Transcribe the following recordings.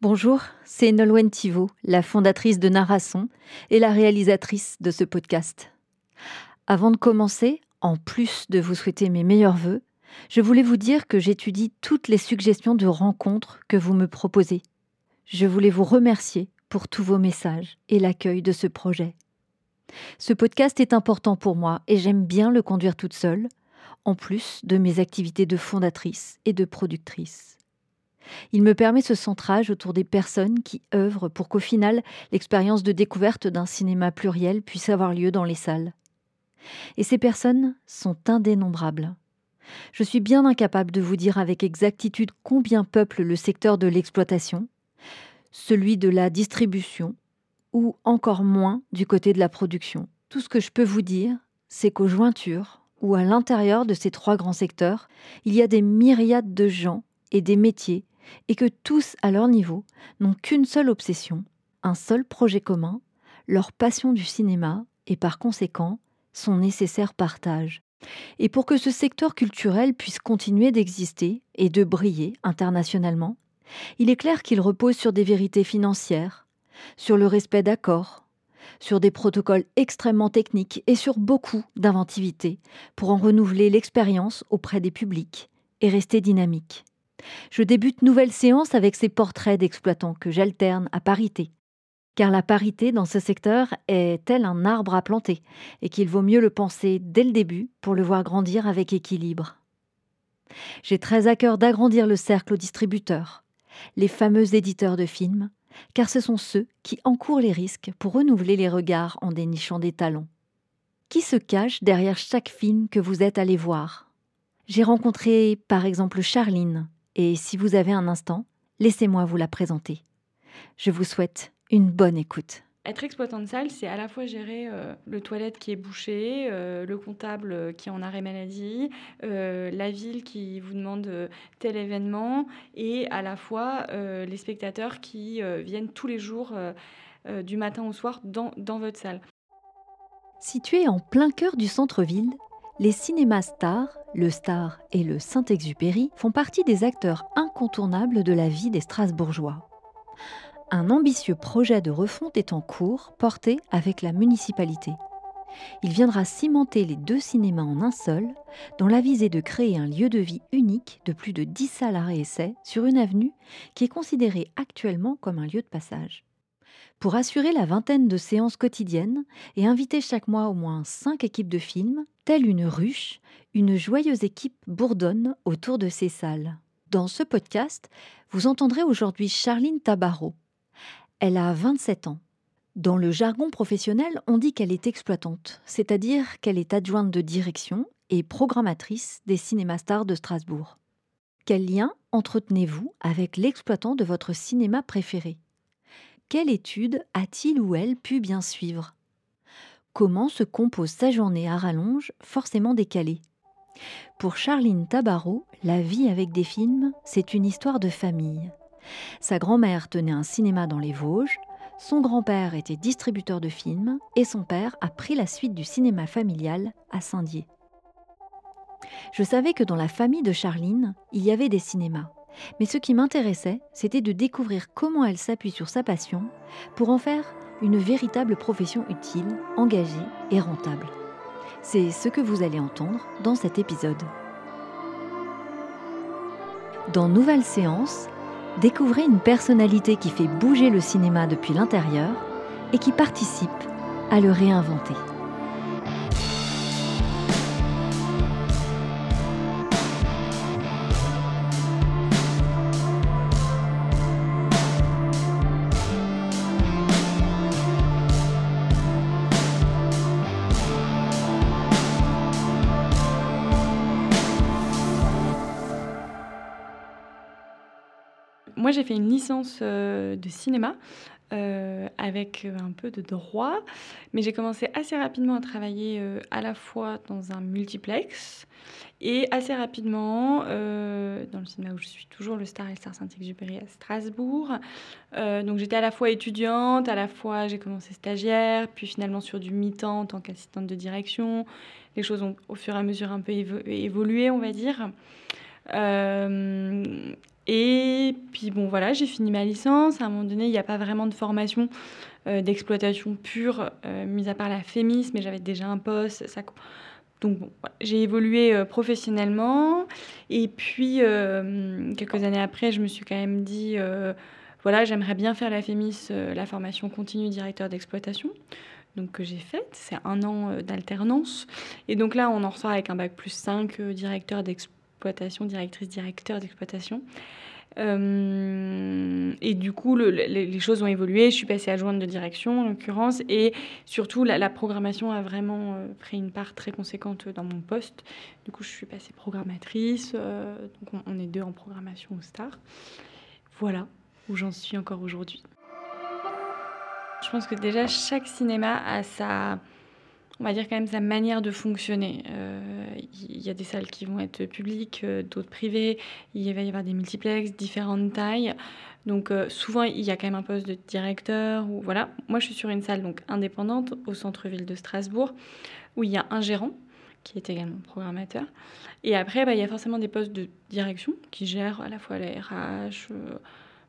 Bonjour, c'est Nolwenn Thivaud, la fondatrice de Narrasson et la réalisatrice de ce podcast. Avant de commencer, en plus de vous souhaiter mes meilleurs voeux, je voulais vous dire que j'étudie toutes les suggestions de rencontres que vous me proposez. Je voulais vous remercier pour tous vos messages et l'accueil de ce projet. Ce podcast est important pour moi et j'aime bien le conduire toute seule, en plus de mes activités de fondatrice et de productrice. Il me permet ce centrage autour des personnes qui œuvrent pour qu'au final, l'expérience de découverte d'un cinéma pluriel puisse avoir lieu dans les salles. Et ces personnes sont indénombrables. Je suis bien incapable de vous dire avec exactitude combien peuple le secteur de l'exploitation, celui de la distribution, ou encore moins du côté de la production. Tout ce que je peux vous dire, c'est qu'aux jointures, ou à l'intérieur de ces trois grands secteurs, il y a des myriades de gens et des métiers et que tous, à leur niveau, n'ont qu'une seule obsession, un seul projet commun, leur passion du cinéma et par conséquent son nécessaire partage. Et pour que ce secteur culturel puisse continuer d'exister et de briller internationalement, il est clair qu'il repose sur des vérités financières, sur le respect d'accords, sur des protocoles extrêmement techniques et sur beaucoup d'inventivité pour en renouveler l'expérience auprès des publics et rester dynamique. Je débute nouvelle séance avec ces portraits d'exploitants que j'alterne à parité. Car la parité dans ce secteur est tel un arbre à planter, et qu'il vaut mieux le penser dès le début pour le voir grandir avec équilibre? J'ai très à cœur d'agrandir le cercle aux distributeurs, les fameux éditeurs de films, car ce sont ceux qui encourent les risques pour renouveler les regards en dénichant des talents. Qui se cache derrière chaque film que vous êtes allé voir? J'ai rencontré par exemple Charline, et si vous avez un instant, laissez-moi vous la présenter. Je vous souhaite une bonne écoute. Être exploitant de salle, c'est à la fois gérer euh, le toilette qui est bouché, euh, le comptable qui est en arrêt maladie, euh, la ville qui vous demande tel événement, et à la fois les spectateurs qui viennent tous les jours du matin au soir dans, dans votre salle. Situé en plein cœur du centre-ville, les cinémas stars, le Star et le Saint-Exupéry, font partie des acteurs incontournables de la vie des Strasbourgeois. Un ambitieux projet de refonte est en cours, porté avec la municipalité. Il viendra cimenter les deux cinémas en un seul, dans la visée de créer un lieu de vie unique de plus de 10 salles à sur une avenue qui est considérée actuellement comme un lieu de passage. Pour assurer la vingtaine de séances quotidiennes et inviter chaque mois au moins cinq équipes de films, telle une ruche, une joyeuse équipe bourdonne autour de ces salles. Dans ce podcast, vous entendrez aujourd'hui Charline Tabarot. Elle a 27 ans. Dans le jargon professionnel, on dit qu'elle est exploitante, c'est-à-dire qu'elle est adjointe de direction et programmatrice des cinémas stars de Strasbourg. Quel lien entretenez-vous avec l'exploitant de votre cinéma préféré? Quelle étude a-t-il ou elle pu bien suivre? Comment se compose sa journée à rallonge, forcément décalée? Pour Charline Tabarot, la vie avec des films, c'est une histoire de famille. Sa grand-mère tenait un cinéma dans les Vosges, son grand-père était distributeur de films et son père a pris la suite du cinéma familial à Saint-Dié. Je savais que dans la famille de Charline, il y avait des cinémas. Mais ce qui m'intéressait, c'était de découvrir comment elle s'appuie sur sa passion pour en faire une véritable profession utile, engagée et rentable. C'est ce que vous allez entendre dans cet épisode. Dans Nouvelle Séance, découvrez une personnalité qui fait bouger le cinéma depuis l'intérieur et qui participe à le réinventer. Moi, j'ai fait une licence euh, de cinéma euh, avec euh, un peu de droit, mais j'ai commencé assez rapidement à travailler à la fois dans un multiplex et assez rapidement dans le cinéma où je suis toujours, le Star et le Star Saint-Exupéry à Strasbourg. donc j'étais à la fois étudiante, à la fois j'ai commencé stagiaire, puis finalement sur du mi-temps en tant qu'assistante de direction. Les choses ont au fur et à mesure un peu évolué, on va dire. Et puis bon voilà, j'ai fini ma licence. À un moment donné, il n'y a pas vraiment de formation d'exploitation pure, mis à part la FEMIS, mais j'avais déjà un poste. Ça... Donc j'ai évolué professionnellement. Et puis, quelques années après, je me suis quand même dit voilà, j'aimerais bien faire la FEMIS, euh, la formation continue directeur d'exploitation, donc que j'ai faite. C'est un an euh, d'alternance. Et donc là, on en ressort avec un bac plus 5, euh, directeur d'exploitation, directrice directeur d'exploitation. et du coup, les, choses ont évolué. Je suis passée adjointe de direction, en l'occurrence, et surtout, la, programmation a vraiment pris une part très conséquente dans mon poste. Du coup, je suis passée programmatrice. on, on, est deux en programmation au STAR. Voilà où j'en suis encore aujourd'hui. Je pense que déjà chaque cinéma a sa, on va dire quand même sa manière de fonctionner. Euh, il y a des salles qui vont être publiques, euh, d'autres privées. Il va y avoir des multiplex, différentes tailles. Donc euh, souvent il y a quand même un poste de directeur ou voilà. Moi je suis sur une salle donc indépendante au centre-ville de Strasbourg où il y a un gérant qui est également programmateur. Et après bah, il y a forcément des postes de direction qui gèrent à la fois la RH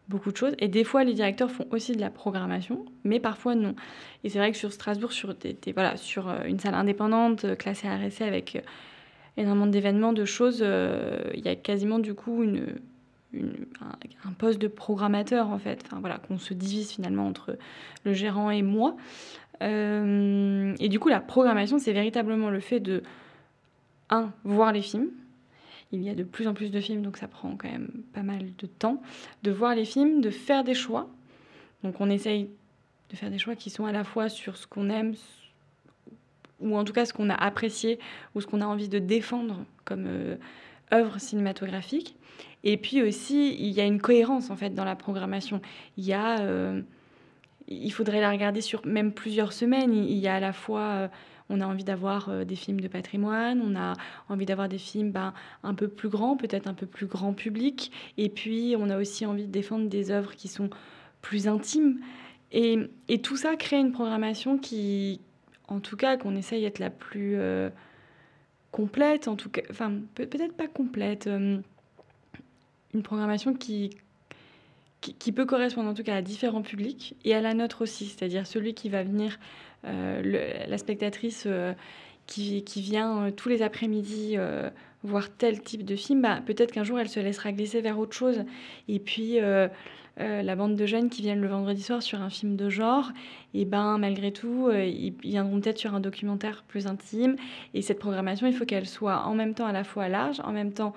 beaucoup de choses. Et des fois, les directeurs font aussi de la programmation, mais parfois non. Et c'est vrai que sur Strasbourg, sur, voilà, sur euh, une salle indépendante, euh, classée RSC avec euh, énormément d'événements, de choses, il y a quasiment du coup une, un, poste de programmateur en fait. Enfin voilà, qu'on se divise finalement entre le gérant et moi. et du coup, la programmation, c'est véritablement le fait de, un, voir les films, il y a de plus en plus de films, donc ça prend quand même pas mal de temps de voir les films, de faire des choix. Donc on essaye de faire des choix qui sont à la fois sur ce qu'on aime, ou en tout cas ce qu'on a apprécié, ou ce qu'on a envie de défendre comme euh, œuvre cinématographique. Et puis aussi, il y a une cohérence en fait dans la programmation. Il y a, euh, il faudrait la regarder sur même plusieurs semaines. Il y a à la fois euh, on a envie d'avoir euh, des films de patrimoine, on a envie d'avoir des films ben, un peu plus grands, peut-être un peu plus grand public. Et puis, on a aussi envie de défendre des œuvres qui sont plus intimes. Et, tout ça crée une programmation qui, en tout cas, qu'on essaye d'être la plus euh, complète, en tout cas, enfin, peut-être pas complète, euh, une programmation qui, qui, peut correspondre en tout cas à différents publics et à la nôtre aussi, c'est-à-dire celui qui va venir euh, la spectatrice euh, qui, vient euh, tous les après-midi voir tel type de film, bah, peut-être qu'un jour elle se laissera glisser vers autre chose. Et puis la bande de jeunes qui viennent le vendredi soir sur un film de genre, et ben malgré tout, ils viendront peut-être sur un documentaire plus intime. Et cette programmation, il faut qu'elle soit en même temps à la fois large, en même temps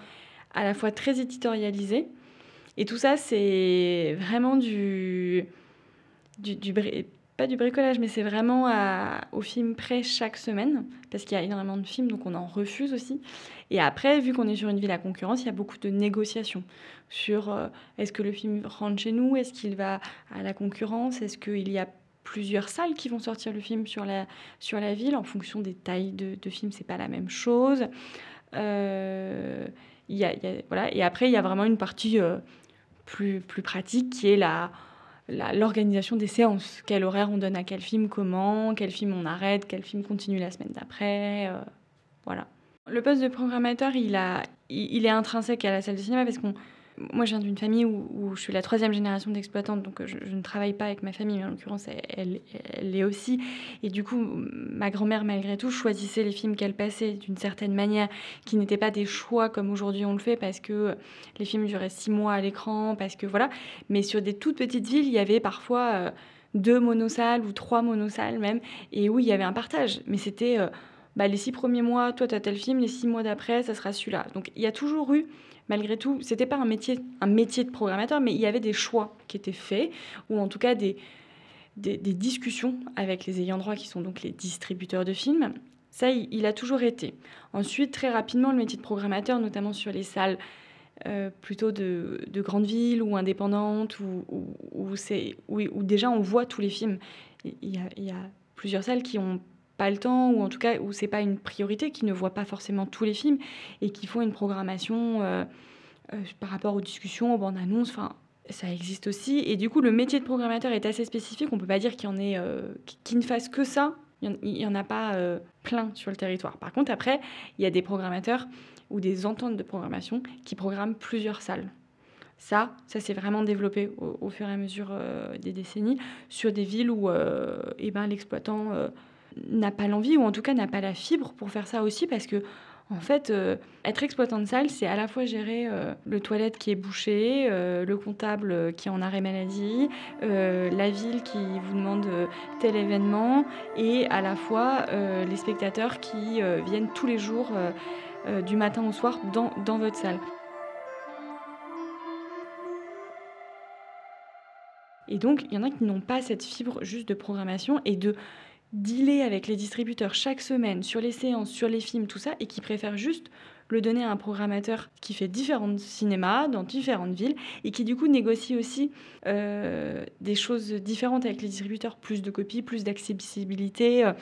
à la fois très éditorialisée. Et tout ça, c'est vraiment du, du, du pas du bricolage, mais c'est vraiment au film près chaque semaine, parce qu'il y a énormément de films, donc on en refuse aussi. Et après, vu qu'on est sur une ville à concurrence, il y a beaucoup de négociations sur euh, est-ce que le film rentre chez nous, est-ce qu'il va à la concurrence, est-ce qu'il y a plusieurs salles qui vont sortir le film sur la, sur la ville en fonction des tailles de, de films, c'est pas la même chose. Euh, y a, voilà. Et après, il y a vraiment une partie euh, plus, plus pratique qui est la l'organisation des séances. Quel horaire on donne à quel film, comment, quel film on arrête, quel film continue la semaine d'après. Euh, voilà. Le poste de programmateur, il, a, il, est intrinsèque à la salle de cinéma parce qu'on moi, je viens d'une famille où, je suis la troisième génération d'exploitantes, donc je, ne travaille pas avec ma famille, mais en l'occurrence, elle, elle, l'est aussi. Et du coup, ma grand-mère, malgré tout, choisissait les films qu'elle passait d'une certaine manière, qui n'étaient pas des choix comme aujourd'hui on le fait, parce que les films duraient six mois à l'écran, parce que voilà. Mais sur des toutes petites villes, il y avait parfois euh, deux monosalles ou trois monosalles même, et où il y avait un partage. Mais c'était euh, bah, les six premiers mois, toi, tu as tel film, les six mois d'après, ça sera celui-là. Donc il y a toujours eu malgré tout, c'était pas un métier, un métier de programmateur, mais il y avait des choix qui étaient faits, ou en tout cas des, discussions avec les ayants droit, qui sont donc les distributeurs de films. Ça, il, a toujours été. Ensuite, très rapidement, le métier de programmateur, notamment sur les salles euh, plutôt de, de, grandes villes ou indépendantes, où, où, déjà on voit tous les films. Il y a plusieurs salles qui ont le temps ou en tout cas où c'est pas une priorité, qui ne voient pas forcément tous les films et qui font une programmation euh, euh, par rapport aux discussions, aux bandes annonces. Enfin, ça existe aussi. Et du coup, le métier de programmateur est assez spécifique. On peut pas dire qu'il y en ait euh, qui ne fasse que ça. Il y en a pas plein sur le territoire. Par contre, après, il y a des programmateurs ou des ententes de programmation qui programment plusieurs salles. Ça, ça s'est vraiment développé au, fur et à mesure des décennies sur des villes où eh ben, l'exploitant n'a pas l'envie ou en tout cas n'a pas la fibre pour faire ça aussi parce que en fait, euh, être exploitant de salle, c'est à la fois gérer euh, le toilette qui est bouché, euh, le comptable qui est en arrêt maladie, la ville qui vous demande tel événement, et à la fois les spectateurs qui viennent tous les jours du matin au soir dans, dans votre salle. Et donc, il y en a qui n'ont pas cette fibre juste de programmation et de dealer avec les distributeurs chaque semaine sur les séances, sur les films, tout ça, et qui préfèrent juste le donner à un programmateur qui fait différents cinémas dans différentes villes et qui du coup négocie aussi euh, des choses différentes avec les distributeurs, plus de copies, plus d'accessibilité. Euh,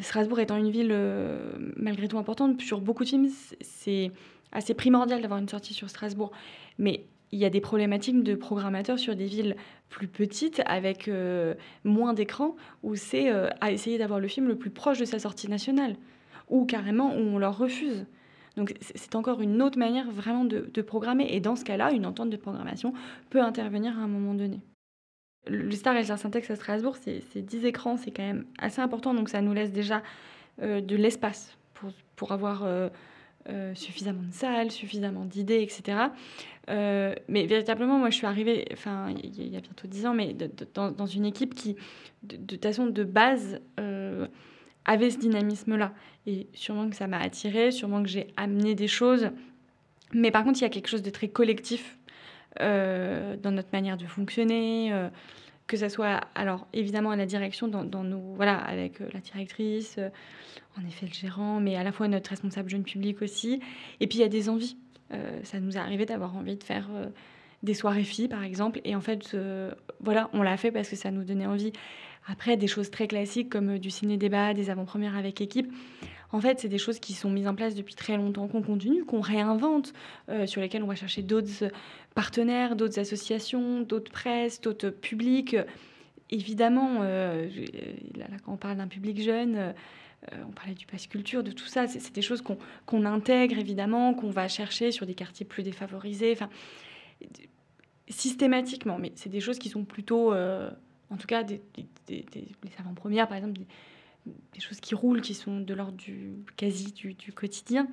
Strasbourg étant une ville euh, malgré tout importante, sur beaucoup de films, c'est assez primordial d'avoir une sortie sur Strasbourg. Mais il y a des problématiques de programmateurs sur des villes plus petites avec euh, moins d'écrans où c'est euh, à essayer d'avoir le film le plus proche de sa sortie nationale ou carrément où on leur refuse. Donc c'est encore une autre manière vraiment de, programmer et dans ce cas-là, une entente de programmation peut intervenir à un moment donné. Le Star et le Syntex à Strasbourg, c'est 10 écrans, c'est quand même assez important, donc ça nous laisse déjà euh, de l'espace pour, pour avoir suffisamment de salles, suffisamment d'idées, etc. Euh, mais véritablement, moi, je suis arrivée, enfin, il y, a bientôt dix ans, mais dans, une équipe qui, de, toute façon, de base, euh, avait ce dynamisme-là. Et sûrement que ça m'a attirée, sûrement que j'ai amené des choses. Mais par contre, il y a quelque chose de très collectif dans notre manière de fonctionner que ce soit alors évidemment à la direction dans nos voilà avec la directrice en effet le gérant, mais à la fois notre responsable jeune public aussi. Et puis il y a des envies. Euh, ça nous est arrivé d'avoir envie de faire euh, des soirées filles, par exemple. Et en fait, euh, voilà, on l'a fait parce que ça nous donnait envie. Après, des choses très classiques comme du ciné-débat, des avant-premières avec équipe. En fait, c'est des choses qui sont mises en place depuis très longtemps, qu'on continue, qu'on réinvente, sur lesquelles on va chercher d'autres partenaires, d'autres associations, d'autres presses, d'autres publics. Évidemment, là, quand on parle d'un public jeune, euh, on parlait du pass culture, de tout ça. C'est des choses qu'on intègre évidemment, qu'on va chercher sur des quartiers plus défavorisés, enfin, systématiquement. Mais c'est des choses qui sont plutôt, euh, en tout cas, des, les avant-premières, par exemple, des, choses qui roulent, qui sont de l'ordre du quasi du, quotidien.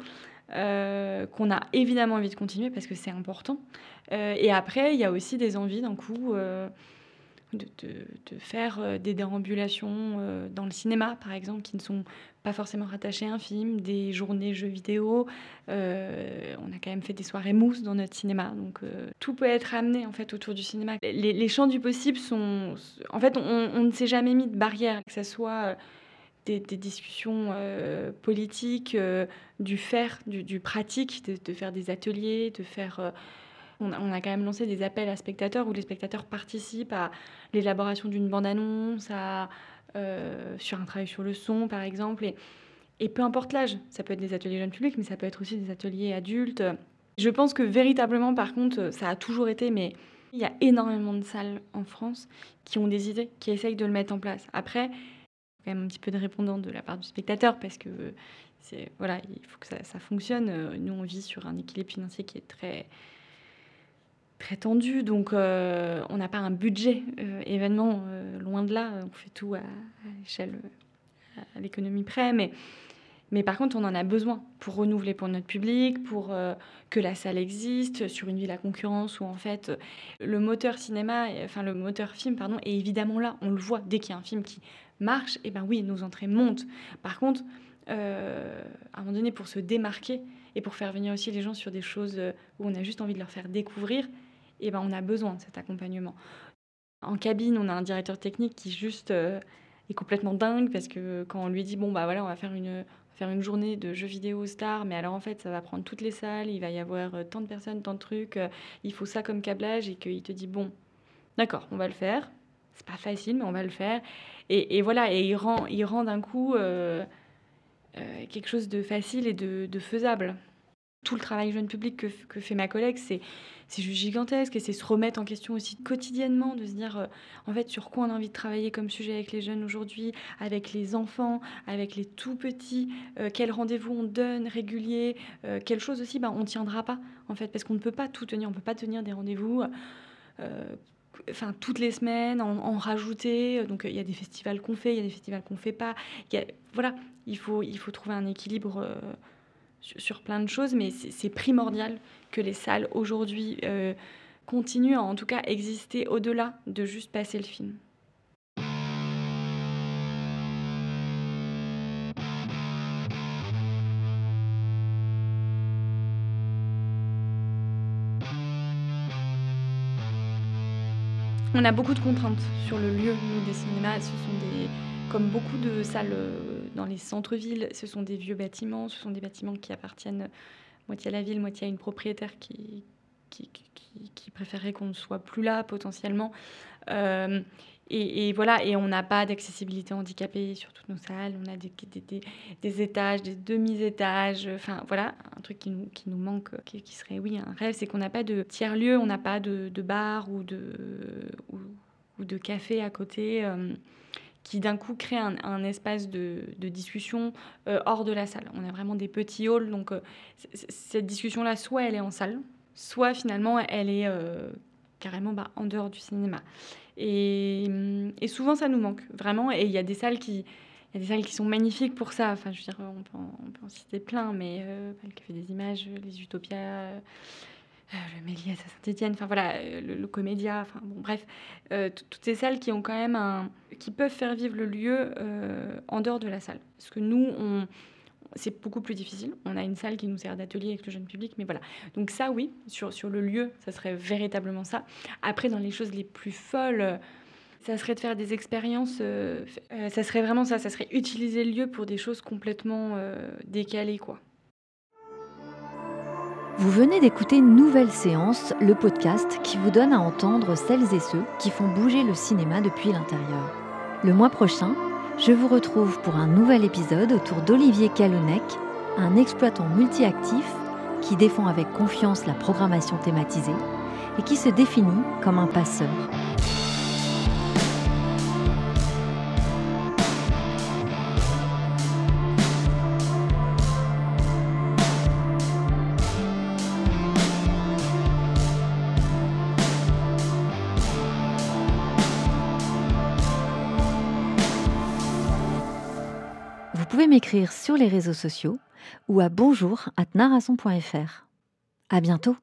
Euh, qu'on a évidemment envie de continuer parce que c'est important. et après, il y a aussi des envies d'un coup de, faire euh, des déambulations euh, dans le cinéma, par exemple, qui ne sont pas forcément rattachées à un film, des journées jeux vidéo. Euh, on a quand même fait des soirées mousse dans notre cinéma, donc tout peut être amené en fait autour du cinéma. Les, champs du possible sont, en fait, on, ne s'est jamais mis de barrière, que ce soit des, discussions politiques, du faire, du, pratique, de, de, faire des ateliers, de faire on a, quand même lancé des appels à spectateurs où les spectateurs participent à l'élaboration d'une bande-annonce, euh, sur un travail sur le son, par exemple. Et, peu importe l'âge, ça peut être des ateliers jeunes publics, mais ça peut être aussi des ateliers adultes. Je pense que véritablement, par contre, ça a toujours été, mais il y a énormément de salles en France qui ont des idées, qui essayent de le mettre en place. Après, il quand même un petit peu de répondant de la part du spectateur parce que c'est voilà, il faut que ça, ça, fonctionne. Nous, on vit sur un équilibre financier qui est très très tendu, donc euh, on n'a pas un budget euh, événement, euh, loin de là, on fait tout à, l'échelle, à l'économie près, mais, mais par contre on en a besoin pour renouveler pour notre public, pour que la salle existe, sur une ville à concurrence où en fait le moteur cinéma, enfin le moteur film, pardon, est évidemment là, on le voit, dès qu'il y a un film qui marche, et eh ben oui, nos entrées montent. Par contre, à un moment donné, pour se démarquer, et pour faire venir aussi les gens sur des choses où on a juste envie de leur faire découvrir, et ben, on a besoin de cet accompagnement. En cabine, on a un directeur technique qui juste euh, est complètement dingue parce que quand on lui dit bon bah voilà on va faire une faire une journée de jeux vidéo star, mais alors en fait ça va prendre toutes les salles, il va y avoir euh, tant de personnes, tant de trucs, euh, il faut ça comme câblage et qu'il te dit bon d'accord on va le faire, c'est pas facile mais on va le faire et, voilà et il rend il rend d'un coup quelque chose de facile et de faisable. Tout le travail jeune public que, fait ma collègue, c'est juste gigantesque et c'est se remettre en question aussi quotidiennement, de se dire euh, en fait sur quoi on a envie de travailler comme sujet avec les jeunes aujourd'hui, avec les enfants, avec les tout petits, euh, quel rendez-vous on donne régulier, euh, quelle chose aussi ben, on tiendra pas en fait parce qu'on ne peut pas tout tenir, on ne peut pas tenir des rendez-vous. Enfin, toutes les semaines, en, rajouter. Donc, il y a des festivals qu'on fait, il y a des festivals qu'on fait pas. voilà, il faut, il faut trouver un équilibre sur, plein de choses, mais c'est primordial que les salles aujourd'hui euh, continuent à en tout cas exister au-delà de juste passer le film. On a beaucoup de contraintes sur le lieu des cinémas. Ce sont des, comme beaucoup de salles euh, dans les centres-villes, ce sont des vieux bâtiments, ce sont des bâtiments qui appartiennent moitié à la ville, moitié à une propriétaire qui, qui, préférerait qu'on ne soit plus là potentiellement. Euh, et, voilà, et on n'a pas d'accessibilité handicapée sur toutes nos salles, on a des, étages, des demi-étages, enfin voilà, un truc qui nous, qui manque, qui, serait, oui, un rêve, c'est qu'on n'a pas de tiers-lieu, on n'a pas de, bar ou de, ou, de café à côté. Euh, qui d'un coup crée un, espace de, discussion euh, hors de la salle. On a vraiment des petits halls, donc euh, cette discussion-là, soit elle est en salle, soit finalement elle est euh, carrément bah, en dehors du cinéma. Et, souvent ça nous manque, vraiment. Et il y a des salles qui... Il y a des salles qui sont magnifiques pour ça. Enfin, je veux dire, on peut en, on peut en citer plein, mais le Café des Images, les Utopias, le Méliès à Saint-Étienne, enfin voilà, euh, le, Comédia, enfin bon, bref, euh, toutes ces salles qui ont quand même un, qui peuvent faire vivre le lieu en dehors de la salle. Parce que nous, on, c'est beaucoup plus difficile. On a une salle qui nous sert d'atelier avec le jeune public, mais voilà. Donc ça, oui, sur, sur le lieu, ça serait véritablement ça. Après, dans les choses les plus folles, ça serait de faire des expériences. ça serait vraiment ça. Ça serait utiliser le lieu pour des choses complètement décalées, quoi. Vous venez d'écouter nouvelle séance, le podcast qui vous donne à entendre celles et ceux qui font bouger le cinéma depuis l'intérieur. Le mois prochain, je vous retrouve pour un nouvel épisode autour d'Olivier Calonec, un exploitant multi-actif qui défend avec confiance la programmation thématisée et qui se définit comme un passeur. M'écrire sur les réseaux sociaux ou à bonjour À bientôt.